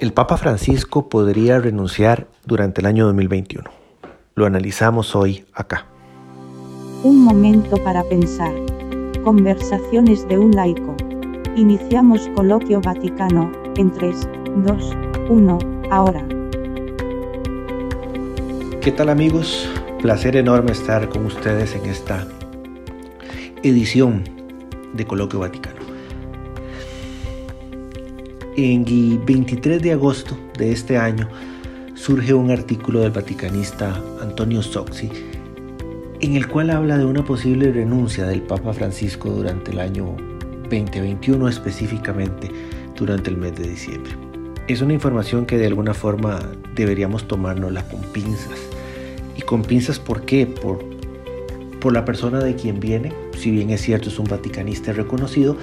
El Papa Francisco podría renunciar durante el año 2021. Lo analizamos hoy acá. Un momento para pensar. Conversaciones de un laico. Iniciamos Coloquio Vaticano en 3, 2, 1, ahora. ¿Qué tal amigos? Placer enorme estar con ustedes en esta edición de Coloquio Vaticano. En el 23 de agosto de este año surge un artículo del vaticanista Antonio Soxi en el cual habla de una posible renuncia del Papa Francisco durante el año 2021, específicamente durante el mes de diciembre. Es una información que de alguna forma deberíamos tomárnosla con pinzas. ¿Y con pinzas por qué? Por, por la persona de quien viene, si bien es cierto es un vaticanista reconocido,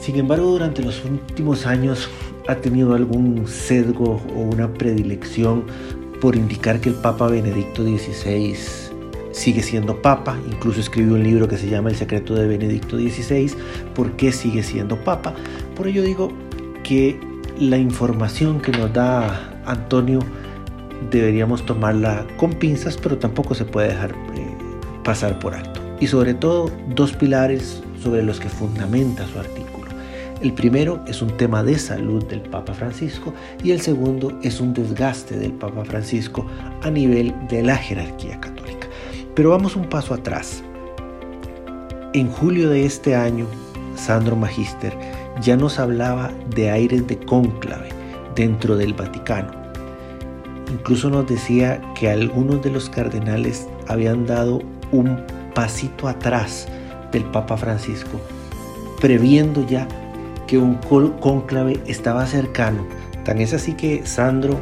sin embargo, durante los últimos años ha tenido algún sesgo o una predilección por indicar que el Papa Benedicto XVI sigue siendo Papa. Incluso escribió un libro que se llama El secreto de Benedicto XVI. ¿Por qué sigue siendo Papa? Por ello digo que la información que nos da Antonio deberíamos tomarla con pinzas, pero tampoco se puede dejar eh, pasar por alto. Y sobre todo dos pilares sobre los que fundamenta su artículo. El primero es un tema de salud del Papa Francisco y el segundo es un desgaste del Papa Francisco a nivel de la jerarquía católica. Pero vamos un paso atrás. En julio de este año, Sandro Magister ya nos hablaba de aires de cónclave dentro del Vaticano. Incluso nos decía que algunos de los cardenales habían dado un pasito atrás del Papa Francisco, previendo ya que un cónclave estaba cercano. Tan es así que Sandro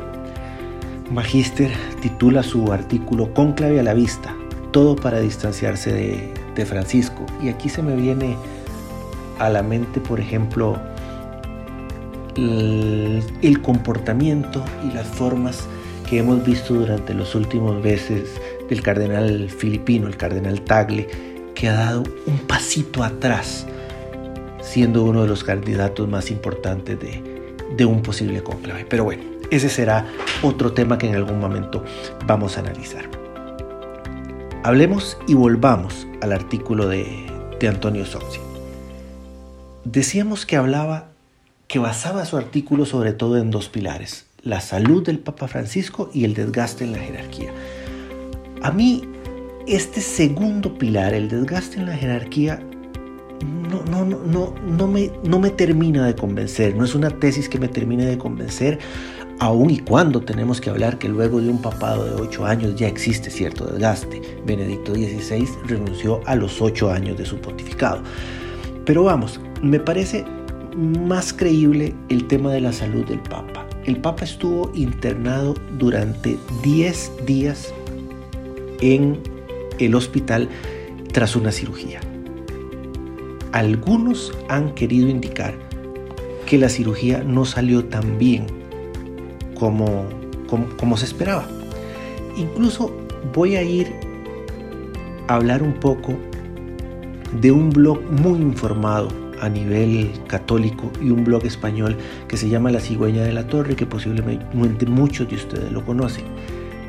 Magister titula su artículo Cónclave a la vista, todo para distanciarse de, Francisco. Y aquí se me viene a la mente, por ejemplo, el, el, comportamiento y las formas que hemos visto durante los últimos meses del cardenal filipino, el cardenal Tagle, que ha dado un pasito atrás siendo uno de los candidatos más importantes de, un posible conclave. Pero bueno, ese será otro tema que en algún momento vamos a analizar. Hablemos y volvamos al artículo de, Antonio Soxi. Decíamos que hablaba, que basaba su artículo sobre todo en dos pilares, la salud del Papa Francisco y el desgaste en la jerarquía. A mí, este segundo pilar, el desgaste en la jerarquía, no, no, no, no, me, no me termina de convencer, no es una tesis que me termine de convencer, aun y cuando tenemos que hablar que luego de un papado de ocho años ya existe cierto desgaste. Benedicto XVI renunció a los ocho años de su pontificado. Pero vamos, me parece más creíble el tema de la salud del Papa. El Papa estuvo internado durante 10 días en el hospital tras una cirugía algunos han querido indicar que la cirugía no salió tan bien como, como, se esperaba. Incluso voy a ir a hablar un poco de un blog muy informado a nivel católico y un blog español que se llama La Cigüeña de la Torre, que posiblemente muchos de ustedes lo conocen.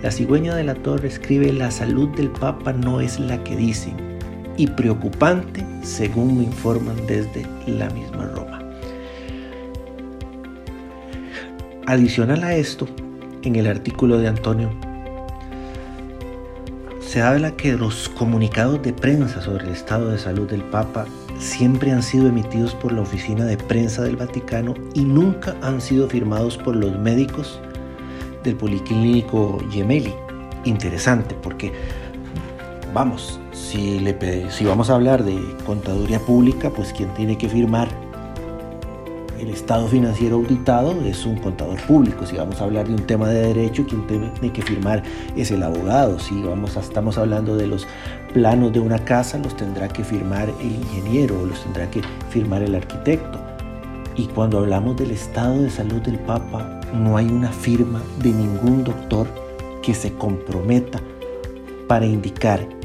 La Cigüeña de la Torre escribe, la salud del Papa no es la que dicen, y preocupante según me informan desde la misma Roma. Adicional a esto, en el artículo de Antonio, se habla que los comunicados de prensa sobre el estado de salud del Papa siempre han sido emitidos por la Oficina de Prensa del Vaticano y nunca han sido firmados por los médicos del Policlínico Gemelli. Interesante porque, vamos, si, vamos a hablar de contaduría pública, pues quien tiene que firmar el estado financiero auditado es un contador público. Si vamos a hablar de un tema de derecho, quien tiene que firmar es el abogado. Si vamos estamos hablando de los planos de una casa, los tendrá que firmar el ingeniero o los tendrá que firmar el arquitecto. Y cuando hablamos del estado de salud del Papa, no hay una firma de ningún doctor que se comprometa para indicar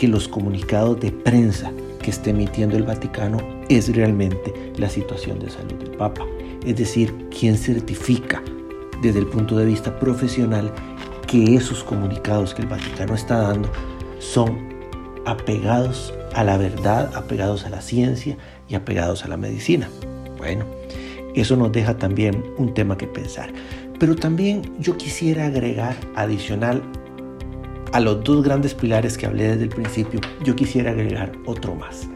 que los comunicados de prensa que esté emitiendo el Vaticano es realmente la situación de salud del Papa. Es decir, quién certifica desde el punto de vista profesional que esos comunicados que el Vaticano está dando son apegados a la verdad, apegados a la ciencia y apegados a la medicina. Bueno, eso nos deja también un tema que pensar. Pero también yo quisiera agregar adicional a los dos grandes pilares que hablé desde el principio, yo quisiera agregar otro más.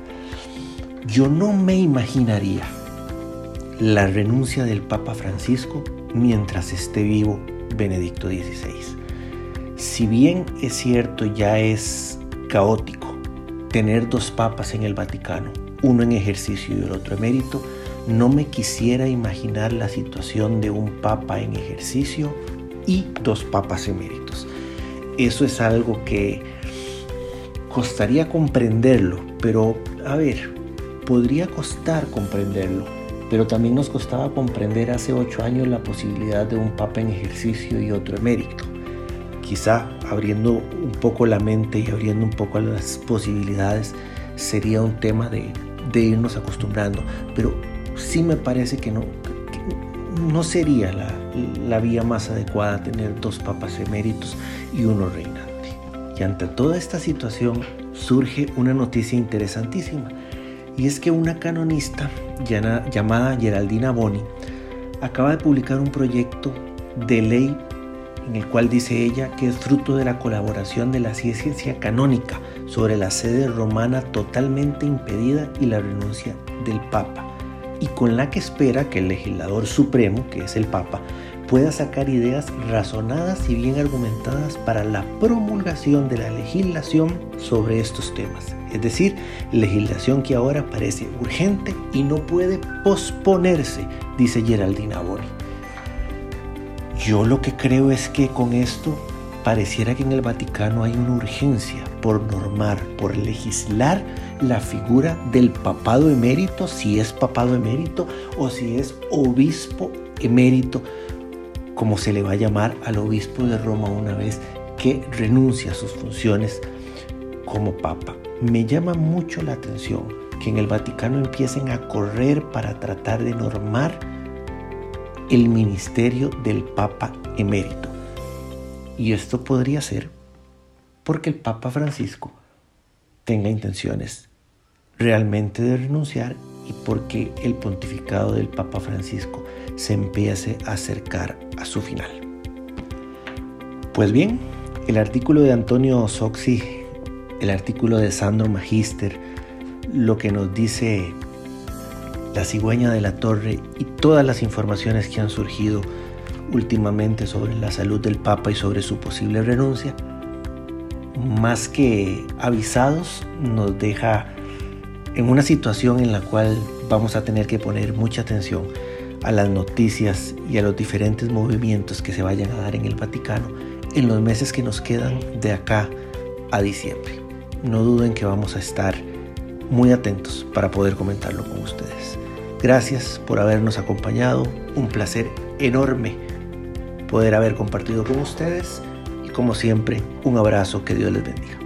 Yo no me imaginaría la renuncia del Papa Francisco mientras esté vivo Benedicto XVI. Si bien es cierto ya es caótico tener dos papas en el Vaticano, uno en ejercicio y el otro emérito, no me quisiera imaginar la situación de un papa en ejercicio y dos papas eméritos. Eso es algo que costaría comprenderlo, pero a ver, podría costar comprenderlo, pero también nos costaba comprender hace ocho años la posibilidad de un papa en ejercicio y otro emérito. Quizá abriendo un poco la mente y abriendo un poco las posibilidades sería un tema de, irnos acostumbrando, pero sí me parece que no, no sería la, la vía más adecuada tener dos papas eméritos y uno reinante. Y ante toda esta situación surge una noticia interesantísima y es que una canonista llamada Geraldina Boni acaba de publicar un proyecto de ley en el cual dice ella que es fruto de la colaboración de la ciencia canónica sobre la sede romana totalmente impedida y la renuncia del Papa, y con la que espera que el legislador supremo, que es el Papa, pueda sacar ideas razonadas y bien argumentadas para la promulgación de la legislación sobre estos temas. Es decir, legislación que ahora parece urgente y no puede posponerse, dice Geraldina Bori. Yo lo que creo es que con esto pareciera que en el Vaticano hay una urgencia por normar, por legislar la figura del papado emérito, si es papado emérito o si es obispo emérito como se le va a llamar al obispo de Roma una vez que renuncia a sus funciones como papa. Me llama mucho la atención que en el Vaticano empiecen a correr para tratar de normar el ministerio del Papa emérito. Y esto podría ser porque el Papa Francisco tenga intenciones realmente de renunciar y porque el pontificado del Papa Francisco se empiece a acercar a su final. Pues bien, el artículo de Antonio Soxi, el artículo de Sandro Magister, lo que nos dice la cigüeña de la torre y todas las informaciones que han surgido últimamente sobre la salud del Papa y sobre su posible renuncia, más que avisados, nos deja en una situación en la cual vamos a tener que poner mucha atención a las noticias y a los diferentes movimientos que se vayan a dar en el Vaticano en los meses que nos quedan de acá a diciembre. No duden que vamos a estar muy atentos para poder comentarlo con ustedes. Gracias por habernos acompañado, un placer enorme poder haber compartido con ustedes y como siempre un abrazo, que Dios les bendiga.